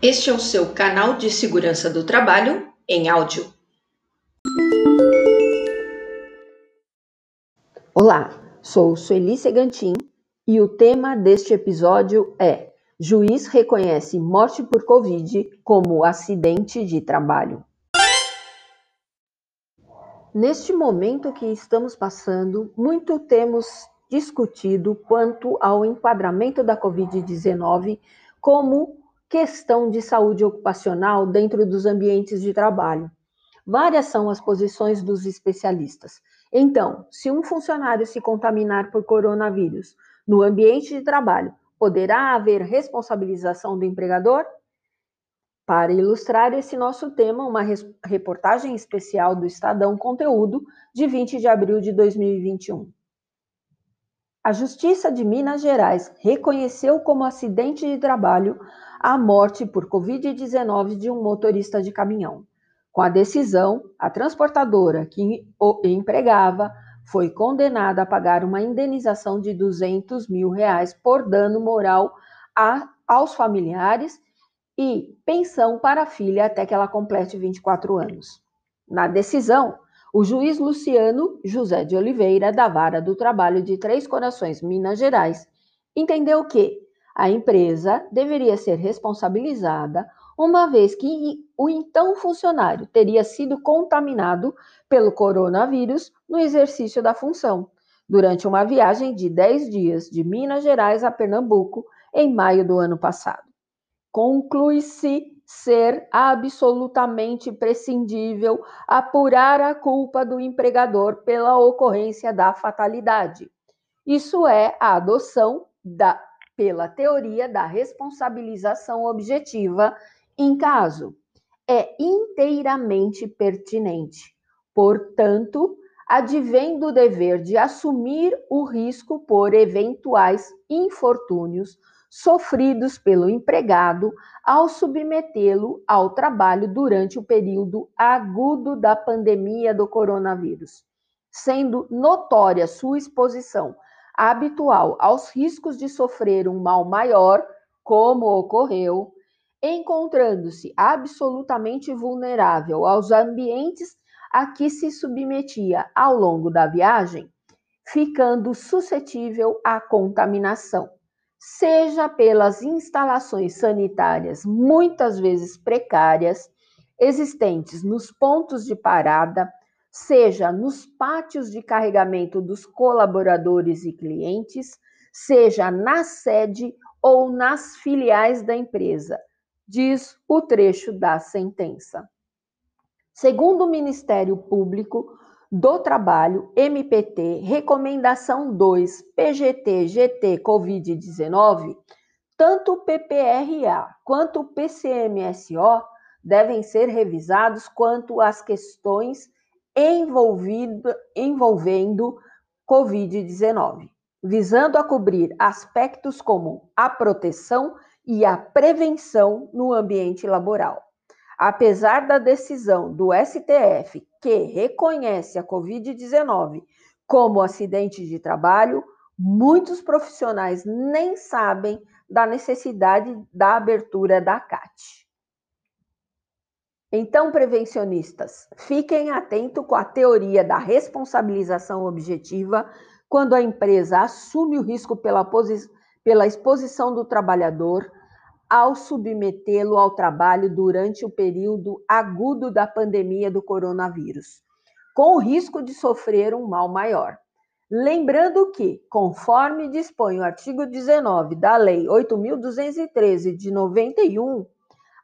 Este é o seu canal de segurança do trabalho em áudio. Olá, sou Sueli Segantin e o tema deste episódio é Juiz reconhece morte por Covid como acidente de trabalho. Neste momento que estamos passando, muito temos discutido quanto ao enquadramento da Covid-19 como questão de saúde ocupacional dentro dos ambientes de trabalho. Várias são as posições dos especialistas. Então, se um funcionário se contaminar por coronavírus no ambiente de trabalho, poderá haver responsabilização do empregador? Para ilustrar esse nosso tema, uma reportagem especial do Estadão Conteúdo, de 20 de abril de 2021. A Justiça de Minas Gerais reconheceu como acidente de trabalho a morte por Covid-19 de um motorista de caminhão. Com a decisão, a transportadora que o empregava foi condenada a pagar uma indenização de 200 mil reais por dano moral a, aos familiares e pensão para a filha até que ela complete 24 anos. Na decisão, o juiz Luciano José de Oliveira, da Vara do Trabalho de Três Corações, Minas Gerais, entendeu que a empresa deveria ser responsabilizada, uma vez que o então funcionário teria sido contaminado pelo coronavírus no exercício da função, durante uma viagem de 10 dias de Minas Gerais a Pernambuco, em maio do ano passado. Conclui-se ser absolutamente prescindível apurar a culpa do empregador pela ocorrência da fatalidade. Isso é a adoção da, pela teoria da responsabilização objetiva em caso. É inteiramente pertinente. Portanto, advém do dever de assumir o risco por eventuais infortúnios sofridos pelo empregado ao submetê-lo ao trabalho durante o período agudo da pandemia do coronavírus, sendo notória sua exposição habitual aos riscos de sofrer um mal maior, como ocorreu, encontrando-se absolutamente vulnerável aos ambientes a que se submetia ao longo da viagem, ficando suscetível à contaminação seja pelas instalações sanitárias, muitas vezes precárias, existentes nos pontos de parada, seja nos pátios de carregamento dos colaboradores e clientes, seja na sede ou nas filiais da empresa, diz o trecho da sentença. Segundo o Ministério Público, do Trabalho, MPT, Recomendação 2, PGT, GT, Covid-19, tanto o PPRA quanto o PCMSO devem ser revisados quanto às questões envolvendo Covid-19, visando a cobrir aspectos como a proteção e a prevenção no ambiente laboral. Apesar da decisão do STF, que reconhece a Covid-19 como acidente de trabalho, muitos profissionais nem sabem da necessidade da abertura da CAT. Então, prevencionistas, fiquem atentos com a teoria da responsabilização objetiva quando a empresa assume o risco pela, pela exposição do trabalhador ao submetê-lo ao trabalho durante o período agudo da pandemia do coronavírus, com o risco de sofrer um mal maior. Lembrando que, conforme dispõe o artigo 19 da Lei 8.213 de 91,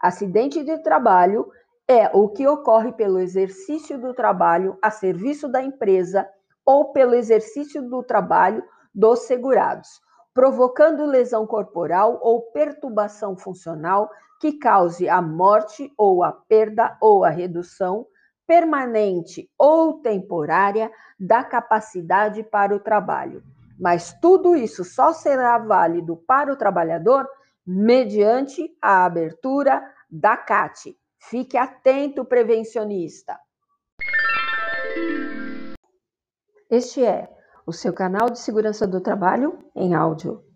acidente de trabalho é o que ocorre pelo exercício do trabalho a serviço da empresa ou pelo exercício do trabalho dos segurados provocando lesão corporal ou perturbação funcional que cause a morte ou a perda ou a redução permanente ou temporária da capacidade para o trabalho. Mas tudo isso só será válido para o trabalhador mediante a abertura da CAT. Fique atento, prevencionista. Este é o seu canal de segurança do trabalho em áudio.